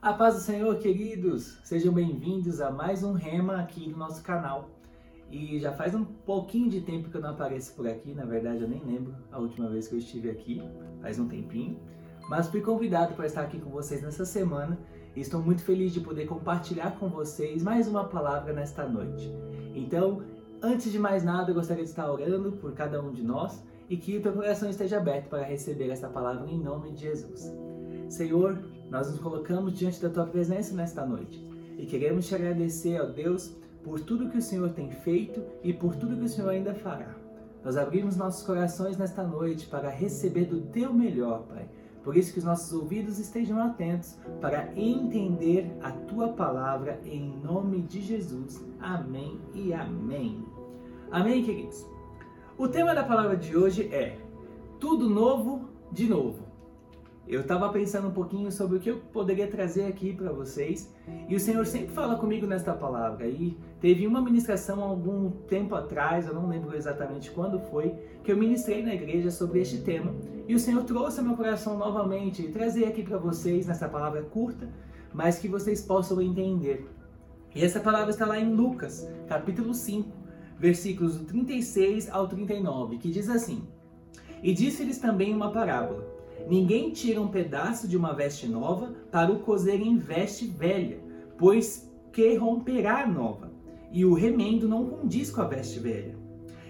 A paz do Senhor, queridos! Sejam bem-vindos a mais um Rema aqui no nosso canal. E já faz um pouquinho de tempo que eu não apareço por aqui, na verdade eu nem lembro a última vez que eu estive aqui, faz um tempinho. Mas fui convidado para estar aqui com vocês nessa semana e estou muito feliz de poder compartilhar com vocês mais uma palavra nesta noite. Então, antes de mais nada, eu gostaria de estar orando por cada um de nós e que o teu coração esteja aberto para receber essa palavra em nome de Jesus. Senhor, nós nos colocamos diante da tua presença nesta noite e queremos te agradecer, ó Deus, por tudo que o Senhor tem feito e por tudo que o Senhor ainda fará. Nós abrimos nossos corações nesta noite para receber do teu melhor, Pai. Por isso que os nossos ouvidos estejam atentos para entender a tua palavra em nome de Jesus. Amém e amém. Amém, queridos. O tema da palavra de hoje é tudo novo de novo. Eu estava pensando um pouquinho sobre o que eu poderia trazer aqui para vocês e o Senhor sempre fala comigo nesta palavra. E teve uma ministração algum tempo atrás, eu não lembro exatamente quando foi, que eu ministrei na igreja sobre este tema e o Senhor trouxe ao meu coração novamente e trazer aqui para vocês nessa palavra curta, mas que vocês possam entender. E essa palavra está lá em Lucas, capítulo 5, versículos do 36 ao 39, que diz assim: E disse-lhes também uma parábola. Ninguém tira um pedaço de uma veste nova para o cozer em veste velha, pois que romperá a nova, e o remendo não condiz com a veste velha.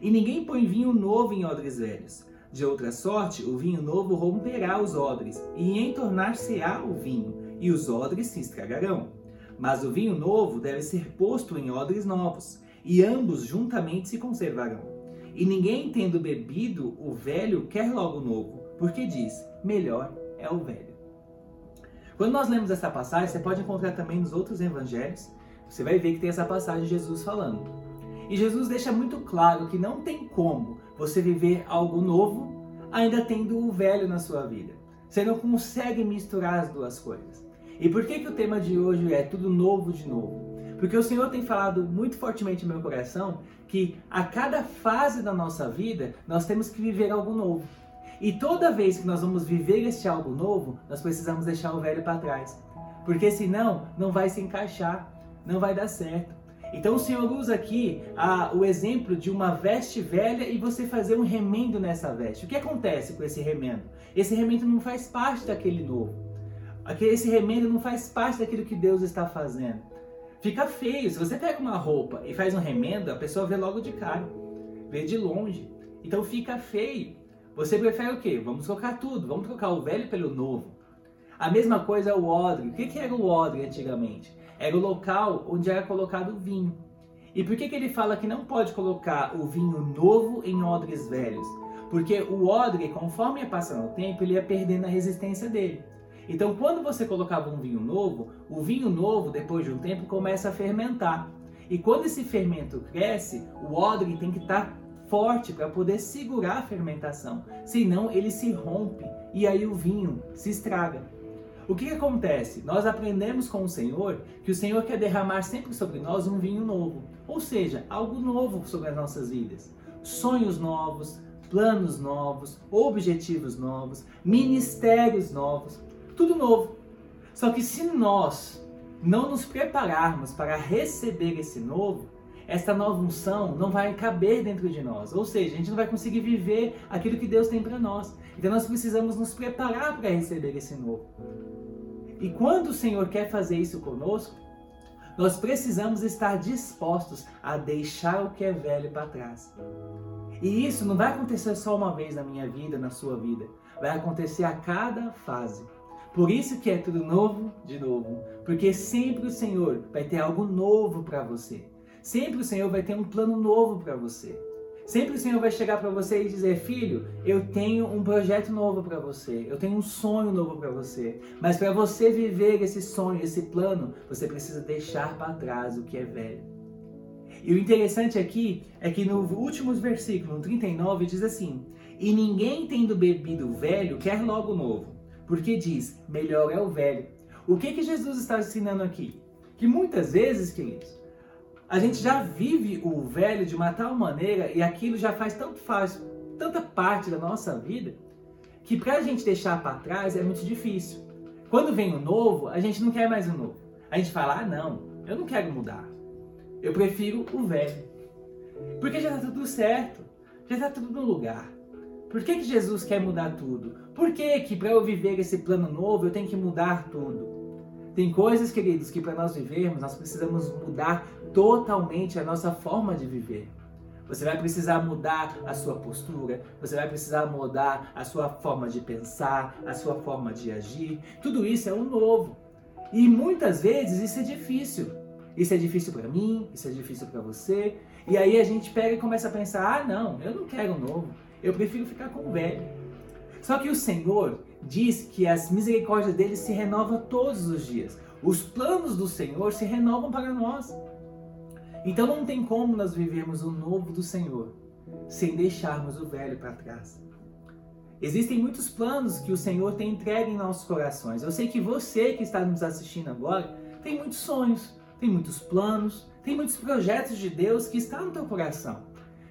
E ninguém põe vinho novo em odres velhos. De outra sorte, o vinho novo romperá os odres, e entornar-se-á o vinho, e os odres se estragarão. Mas o vinho novo deve ser posto em odres novos, e ambos juntamente se conservarão. E ninguém, tendo bebido o velho, quer logo o novo porque diz: melhor é o velho. Quando nós lemos essa passagem, você pode encontrar também nos outros evangelhos, você vai ver que tem essa passagem de Jesus falando. E Jesus deixa muito claro que não tem como você viver algo novo ainda tendo o velho na sua vida. Você não consegue misturar as duas coisas. E por que, que o tema de hoje é tudo novo de novo? Porque o Senhor tem falado muito fortemente no meu coração que a cada fase da nossa vida nós temos que viver algo novo. E toda vez que nós vamos viver este algo novo, nós precisamos deixar o velho para trás. Porque senão não vai se encaixar, não vai dar certo. Então o Senhor usa aqui o exemplo de uma veste velha e você fazer um remendo nessa veste. O que acontece com esse remendo? Esse remendo não faz parte daquele novo. Esse remendo não faz parte daquilo que Deus está fazendo. Fica feio. Se você pega uma roupa e faz um remendo, a pessoa vê logo de cara, vê de longe. Então fica feio. Você prefere o quê? Vamos trocar tudo, vamos trocar o velho pelo novo. A mesma coisa é o odre. O que era o odre antigamente? Era o local onde era colocado o vinho. E por que, que ele fala que não pode colocar o vinho novo em odres velhos? Porque o odre, conforme ia passando o tempo, ele ia perdendo a resistência dele. Então, quando você colocava um vinho novo, o vinho novo, depois de um tempo, começa a fermentar. E quando esse fermento cresce, o odre tem que estar tá forte para poder segurar a fermentação, senão ele se rompe e aí o vinho se estraga. O que, que, acontece? Nós aprendemos com o Senhor que o Senhor quer derramar sempre sobre nós um vinho novo, ou seja, algo novo sobre as nossas vidas. Sonhos novos, planos novos, objetivos novos, ministérios novos, tudo novo. Só que se nós não nos prepararmos para receber esse novo, esta nova unção não vai caber dentro de nós. Ou seja, a gente não vai conseguir viver aquilo que Deus tem para nós. Então nós precisamos nos preparar para receber esse novo. E quando o Senhor quer fazer isso conosco, nós precisamos estar dispostos a deixar o que é velho para trás. E isso não vai acontecer só uma vez na minha vida, na sua vida. Vai acontecer a cada fase. Por isso que é tudo novo de novo. Porque sempre o Senhor vai ter algo novo para você. Sempre o Senhor vai ter um plano novo para você. Sempre o Senhor vai chegar para você e dizer: Filho, eu tenho um projeto novo para você, eu tenho um sonho novo para você. Mas para você viver esse sonho, esse plano, você precisa deixar para trás o que é velho. E o interessante aqui é que no últimos versículo, no 39, diz assim: E ninguém tendo bebido velho quer logo novo, porque diz: Melhor é o velho. O que, que Jesus está ensinando aqui? Que muitas vezes, queridos, a gente já vive o velho de uma tal maneira e aquilo já faz tanto faz tanta parte da nossa vida que para a gente deixar para trás é muito difícil. quando vem o novo, a gente não quer mais o novo. A gente fala, ah não, eu não quero mudar. Eu prefiro o velho. Porque já está tudo certo, já está tudo no lugar. Por que, que Jesus quer mudar tudo? Por que, que para eu viver esse plano novo eu tenho que mudar tudo? Tem coisas, queridos, que para nós vivermos nós precisamos mudar totalmente a nossa forma de viver. Você vai precisar mudar a sua postura, você vai precisar mudar a sua forma de pensar, a sua forma de agir. Tudo isso é um novo. E muitas vezes isso é difícil. Isso é difícil para mim, isso é difícil para você. E aí a gente pega e começa a pensar: ah, não, eu não quero um novo, eu prefiro ficar com o velho. Só que o Senhor diz que as misericórdias dele se renovam todos os dias. Os planos do Senhor se renovam para nós. Então não tem como nós vivermos o novo do Senhor sem deixarmos o velho para trás. Existem muitos planos que o Senhor tem entregue em nossos corações. Eu sei que você que está nos assistindo agora tem muitos sonhos, tem muitos planos, tem muitos projetos de Deus que estão no teu coração.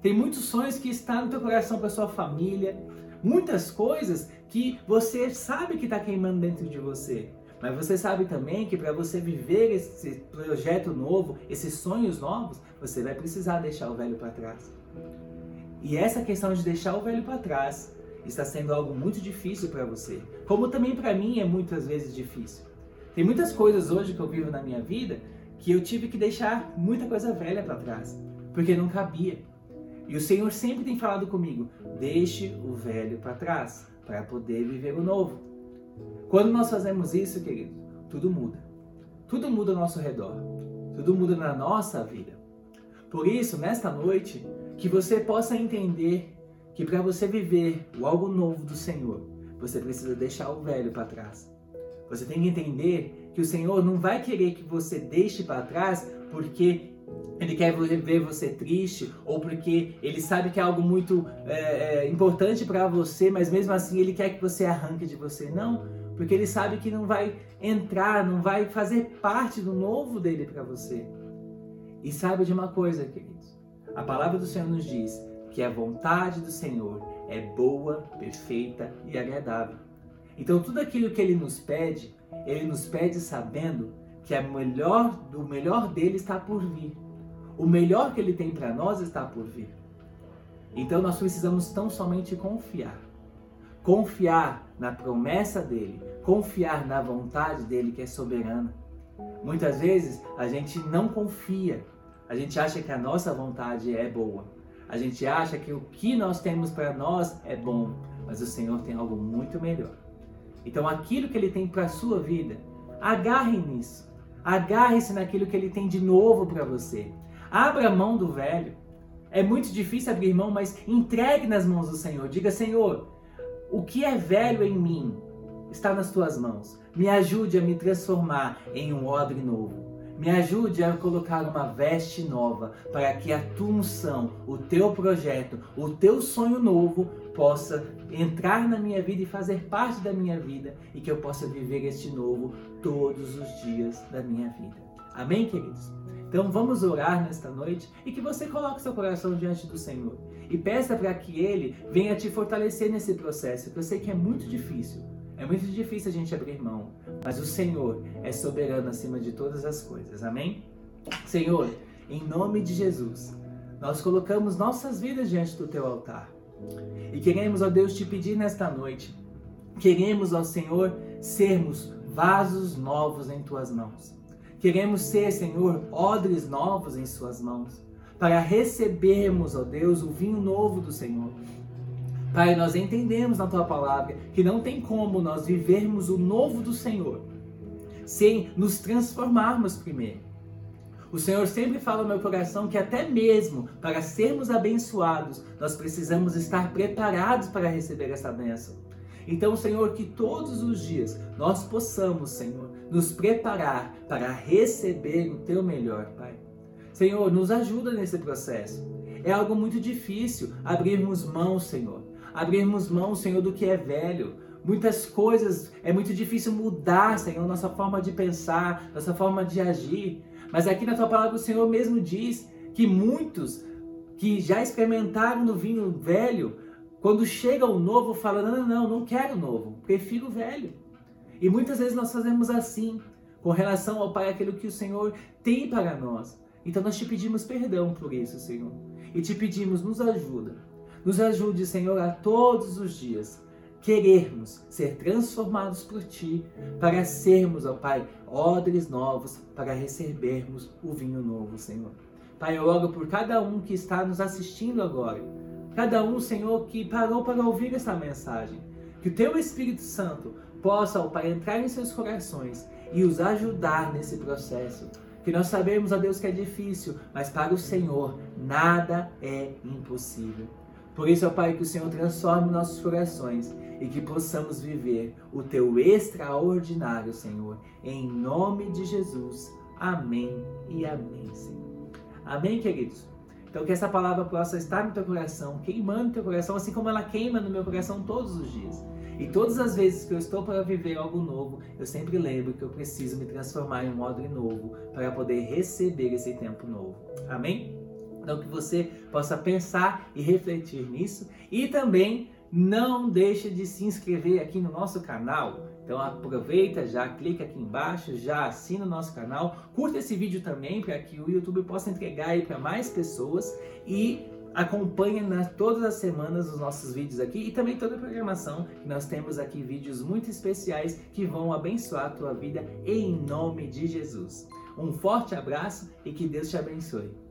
Tem muitos sonhos que estão no teu coração para sua família, muitas coisas que você sabe que está queimando dentro de você. Mas você sabe também que para você viver esse projeto novo, esses sonhos novos, você vai precisar deixar o velho para trás. E essa questão de deixar o velho para trás está sendo algo muito difícil para você, como também para mim é muitas vezes difícil. Tem muitas coisas hoje que eu vivo na minha vida que eu tive que deixar muita coisa velha para trás, porque não cabia. E o Senhor sempre tem falado comigo: deixe o velho para trás para poder viver o novo. Quando nós fazemos isso, querido, tudo muda. Tudo muda ao nosso redor. Tudo muda na nossa vida. Por isso, nesta noite, que você possa entender que para você viver o algo novo do Senhor, você precisa deixar o velho para trás. Você tem que entender que o Senhor não vai querer que você deixe para trás porque ele quer ver você triste ou porque ele sabe que é algo muito é, é, importante para você, mas mesmo assim ele quer que você arranque de você. Não, porque ele sabe que não vai entrar, não vai fazer parte do novo dele para você. E saiba de uma coisa, queridos: a palavra do Senhor nos diz que a vontade do Senhor é boa, perfeita e agradável. Então, tudo aquilo que ele nos pede, ele nos pede sabendo que a melhor, o melhor dele está por vir. O melhor que ele tem para nós está por vir. Então, nós precisamos tão somente confiar confiar na promessa dele, confiar na vontade dele que é soberana. Muitas vezes a gente não confia, a gente acha que a nossa vontade é boa, a gente acha que o que nós temos para nós é bom, mas o Senhor tem algo muito melhor. Então, aquilo que ele tem para a sua vida, agarre nisso, agarre-se naquilo que ele tem de novo para você. Abra mão do velho. É muito difícil abrir mão, mas entregue nas mãos do Senhor. Diga, Senhor, o que é velho em mim está nas tuas mãos. Me ajude a me transformar em um odre novo. Me ajude a colocar uma veste nova para que a tua unção, o teu projeto, o teu sonho novo possa entrar na minha vida e fazer parte da minha vida e que eu possa viver este novo todos os dias da minha vida. Amém, queridos? Então vamos orar nesta noite e que você coloque seu coração diante do Senhor e peça para que Ele venha te fortalecer nesse processo, que eu sei que é muito difícil. É muito difícil a gente abrir mão, mas o Senhor é soberano acima de todas as coisas. Amém? Senhor, em nome de Jesus, nós colocamos nossas vidas diante do teu altar. E queremos, ó Deus, te pedir nesta noite, queremos, ó Senhor, sermos vasos novos em tuas mãos. Queremos ser, Senhor, odres novos em Suas mãos, para recebermos, ó Deus, o vinho novo do Senhor. Pai, nós entendemos na Tua palavra que não tem como nós vivermos o novo do Senhor sem nos transformarmos primeiro. O Senhor sempre fala no meu coração que até mesmo para sermos abençoados, nós precisamos estar preparados para receber essa bênção. Então, Senhor, que todos os dias nós possamos, Senhor, nos preparar para receber o teu melhor, Pai. Senhor, nos ajuda nesse processo. É algo muito difícil abrirmos mão, Senhor. Abrirmos mão, Senhor, do que é velho. Muitas coisas é muito difícil mudar, Senhor, nossa forma de pensar, nossa forma de agir. Mas aqui na tua palavra o Senhor mesmo diz que muitos que já experimentaram no vinho velho, quando chega o novo, falam: não, não, não, não quero o novo, prefiro o velho. E muitas vezes nós fazemos assim, com relação ao Pai, aquilo que o Senhor tem para nós. Então nós te pedimos perdão por isso, Senhor. E te pedimos, nos ajuda. Nos ajude, Senhor, a todos os dias querermos ser transformados por Ti, para sermos, ó Pai, odres novos, para recebermos o vinho novo, Senhor. Pai, eu oro por cada um que está nos assistindo agora, cada um, Senhor, que parou para ouvir essa mensagem. Que o Teu Espírito Santo possa, ó Pai, entrar em seus corações e os ajudar nesse processo. Que nós sabemos, ó Deus, que é difícil, mas para o Senhor nada é impossível. Por isso, ó Pai, que o Senhor transforme nossos corações e que possamos viver o Teu extraordinário, Senhor. Em nome de Jesus. Amém e amém, Senhor. Amém, queridos? Então, que essa palavra possa estar no teu coração, queimando teu coração, assim como ela queima no meu coração todos os dias. E todas as vezes que eu estou para viver algo novo, eu sempre lembro que eu preciso me transformar em um modo novo para poder receber esse tempo novo. Amém? Então que você possa pensar e refletir nisso e também não deixe de se inscrever aqui no nosso canal. Então aproveita, já clica aqui embaixo, já assina o nosso canal, curta esse vídeo também para que o YouTube possa entregar para mais pessoas e acompanhe nas, todas as semanas os nossos vídeos aqui e também toda a programação que nós temos aqui vídeos muito especiais que vão abençoar a tua vida em nome de Jesus. Um forte abraço e que Deus te abençoe.